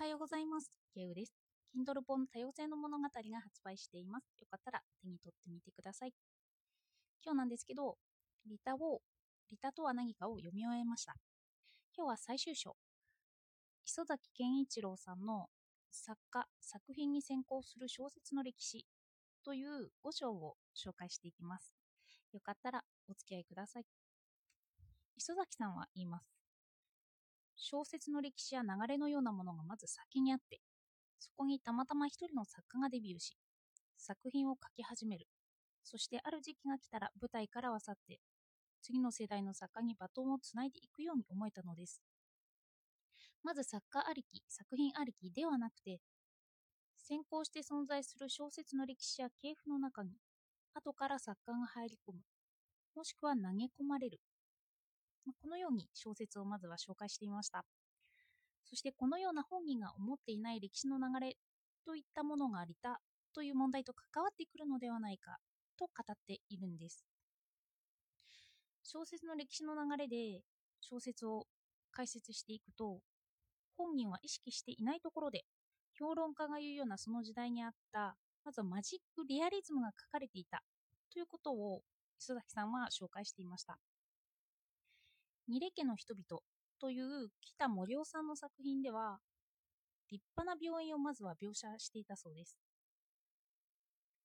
はようございます。ケウです。Kindle 本多様性の物語が発売しています。よかったら手に取ってみてください。今日なんですけど、リタを、リタとは何かを読み終えました。今日は最終章。磯崎健一郎さんの作家、作品に先行する小説の歴史という5章を紹介していきます。よかったらお付き合いください。磯崎さんは言います。小説の歴史や流れのようなものがまず先にあって、そこにたまたま一人の作家がデビューし、作品を書き始める。そしてある時期が来たら舞台からは去って、次の世代の作家にバトンをつないでいくように思えたのです。まず作家ありき、作品ありきではなくて、先行して存在する小説の歴史や系譜の中に、後から作家が入り込む、もしくは投げ込まれる。このように小説をまずは紹介してみました。そしてこのような本人が思っていない歴史の流れといったものがありたという問題と関わってくるのではないかと語っているんです。小説の歴史の流れで小説を解説していくと、本人は意識していないところで、評論家が言うようなその時代にあった、まずはマジックリアリズムが書かれていたということを磯崎さんは紹介していました。二レ家の人々という北森夫さんの作品では、立派な病院をまずは描写していたそうです。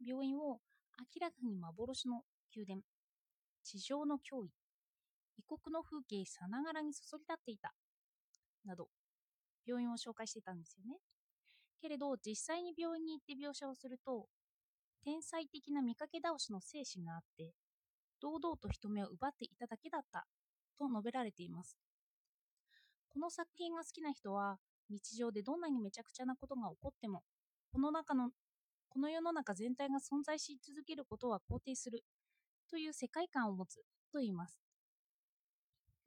病院を明らかに幻の宮殿、地上の脅威、異国の風景さながらにそそり立っていた、など、病院を紹介していたんですよね。けれど、実際に病院に行って描写をすると、天才的な見かけ倒しの精神があって、堂々と人目を奪っていただけだった、と述べられています。この作品が好きな人は、日常でどんなにめちゃくちゃなことが起こっても、この中の、この世の中全体が存在し続けることは肯定する、という世界観を持つ、と言います。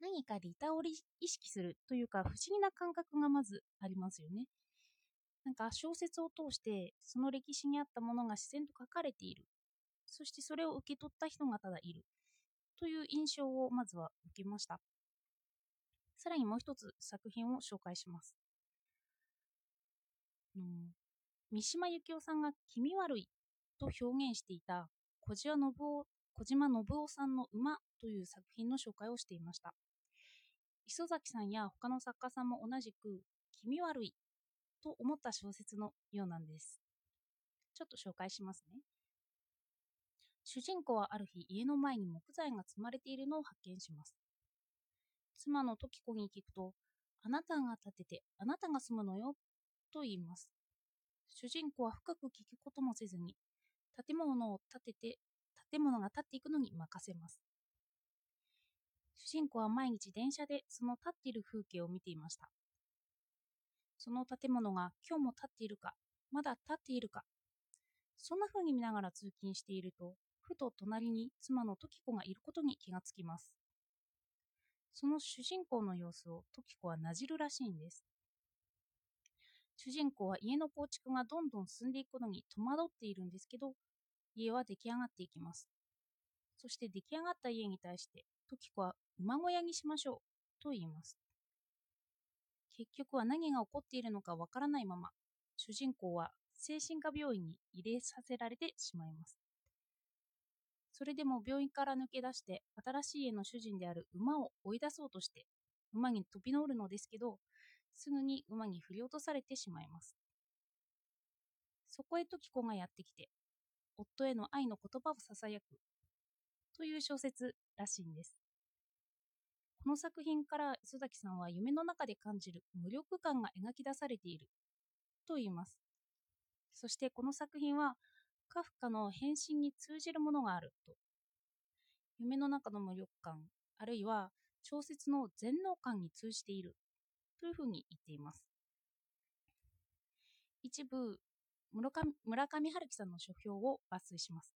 何かリタを意識するというか不思議な感覚がまずありますよね。なんか小説を通してその歴史にあったものが自然と書かれている。そしてそれを受け取った人がただいる。という印象をまずは受けました。さらにもう一つ作品を紹介します。うん、三島由紀夫さんが気味悪いと表現していた小島信夫小島信夫さんの馬という作品の紹介をしていました。磯崎さんや他の作家さんも同じく気味悪いと思った小説のようなんです。ちょっと紹介しますね。主人公はある日家の前に木材が積まれているのを発見します。妻の時子に聞くと、あなたが建ててあなたが住むのよと言います。主人公は深く聞くこともせずに、建物を建てて、建物が建っていくのに任せます。主人公は毎日電車でその立っている風景を見ていました。その建物が今日も立っているか、まだ立っているか、そんな風に見ながら通勤していると、ふと隣に妻の時子がいることに気がつきます。その主人公の様子を時子はなじるらしいんです。主人公は家の構築がどんどん進んでいくことに戸惑っているんですけど、家は出来上がっていきます。そして出来上がった家に対して、時子は馬小屋にしましょうと言います。結局は何が起こっているのかわからないまま、主人公は精神科病院に入れさせられてしまいます。それでも病院から抜け出して新しい家の主人である馬を追い出そうとして馬に飛び乗るのですけど、すぐに馬に振り落とされてしまいます。そこへ時子がやってきて、夫への愛の言葉をささやくという小説らしいんです。この作品から磯崎さんは夢の中で感じる無力感が描き出されていると言います。そしてこの作品はカフカの変身に通じるものがあると。夢の中の無力感、あるいは小説の全能感に通じているというふうに言っています。一部村上、村上春樹さんの書評を抜粋します。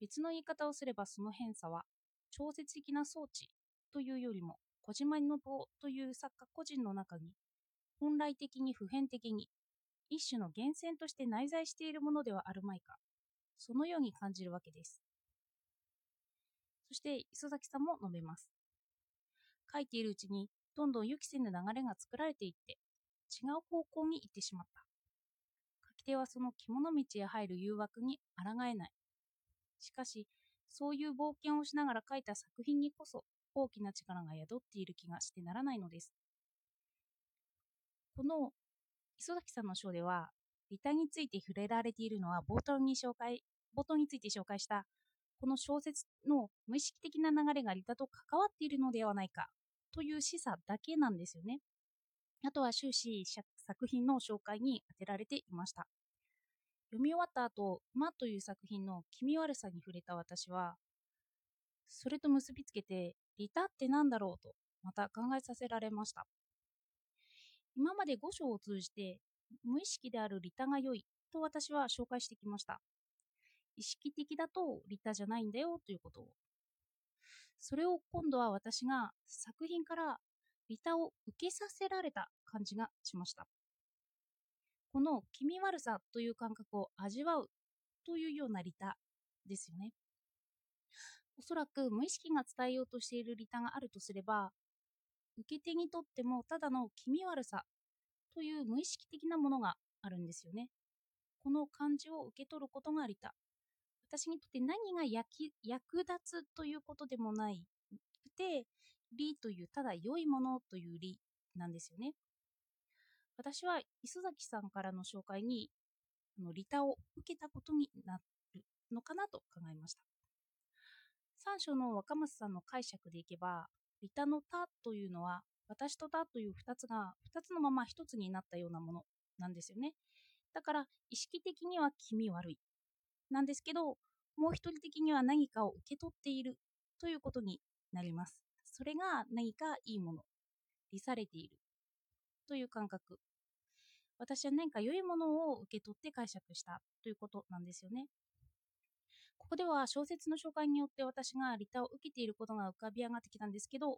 別の言い方をすればその偏差は超絶的な装置というよりも小島信夫という作家個人の中に本来的に普遍的に一種の源泉として内在しているものではあるまいかそのように感じるわけですそして磯崎さんも述べます書いているうちにどんどん予期せぬ流れが作られていって違う方向に行ってしまった。書き手はその獣道へ入る誘惑に抗えない。しかし、そういう冒険をしながら書いた作品にこそ大きな力が宿っている気がしてならないのです。この磯崎さんの章では、リタについて触れられているのは冒頭に紹介、冒頭について紹介したこの小説の無意識的な流れがリタと関わっているのではないかという示唆だけなんですよね。あとは終始作品の紹介に当てられていました。読み終わった後、馬という作品の気味悪さに触れた私は、それと結びつけて、リタって何だろうと、また考えさせられました。今まで5章を通じて、無意識であるリタが良いと私は紹介してきました。意識的だとリタじゃないんだよということを。それを今度は私が作品からリタを受けさせられた感じがしました。この気味悪さという感覚を味わうというようなリタですよね。おそらく無意識が伝えようとしているリタがあるとすれば、受け手にとってもただの気味悪さという無意識的なものがあるんですよね。この感じを受け取ることがリタ。私にとって何が役立つということでもないくて、理というただ良いものという理なんですよね。私は磯崎さんからの紹介にあのリタを受けたことになるのかなと考えました。三章の若松さんの解釈でいけば、リタの他というのは、私と他という2つが2つのまま1つになったようなものなんですよね。だから、意識的には気味悪い。なんですけど、もう一人的には何かを受け取っているということになります。それが何かいいもの、利されているという感覚私は何か良いものを受け取って解釈したということなんですよね。ここでは小説の紹介によって私がリタを受けていることが浮かび上がってきたんですけど、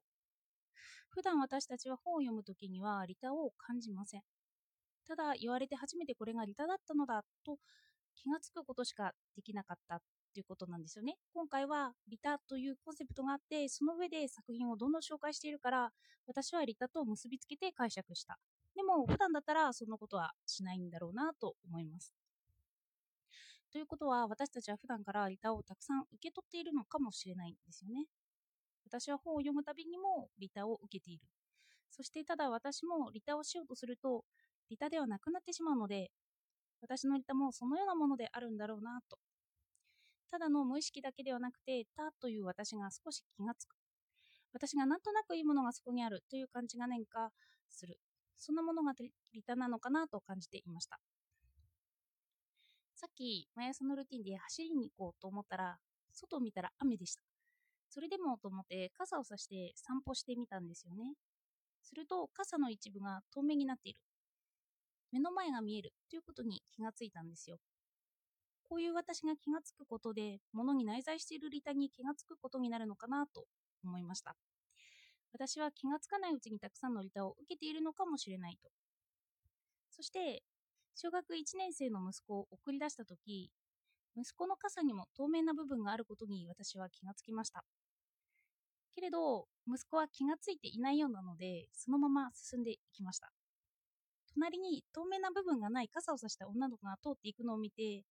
普段私たちは本を読むときにはリタを感じません。ただ言われて初めてこれがリタだったのだと気がつくことしかできなかったということなんですよね。今回はリタというコンセプトがあって、その上で作品をどんどん紹介しているから、私はリタと結びつけて解釈したでも普段だったらそんなことはしないんだろうなと思います。ということは私たちは普段からリタをたくさん受け取っているのかもしれないんですよね。私は本を読むたびにもリタを受けている。そしてただ私もリタをしようとするとリタではなくなってしまうので私のリタもそのようなものであるんだろうなと。ただの無意識だけではなくて、たという私が少し気がつく。私がなんとなくいいものがそこにあるという感じが何かする。そんなものがリタなのかなと感じていました。さっき、毎朝のルーティンで走りに行こうと思ったら、外を見たら雨でした。それでもと思って傘をさして散歩してみたんですよね。すると傘の一部が透明になっている。目の前が見えるということに気がついたんですよ。こういう私が気がつくことで、物に内在しているリタに気がつくことになるのかなと思いました。私は気がつかないうちにたくさんのリタを受けているのかもしれないと。そして、小学1年生の息子を送り出したとき、息子の傘にも透明な部分があることに私は気がつきました。けれど、息子は気がついていないようなので、そのまま進んでいきました。隣に透明な部分がない傘を差した女の子が通っていくのを見て、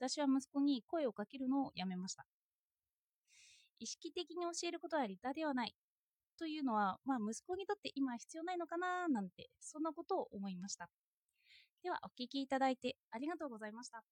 私は息子に声をかけるのをやめました。意識的に教えることはリタではないというのは、まあ、息子にとって今必要ないのかななんて、そんなことを思いました。では、お聴きいただいてありがとうございました。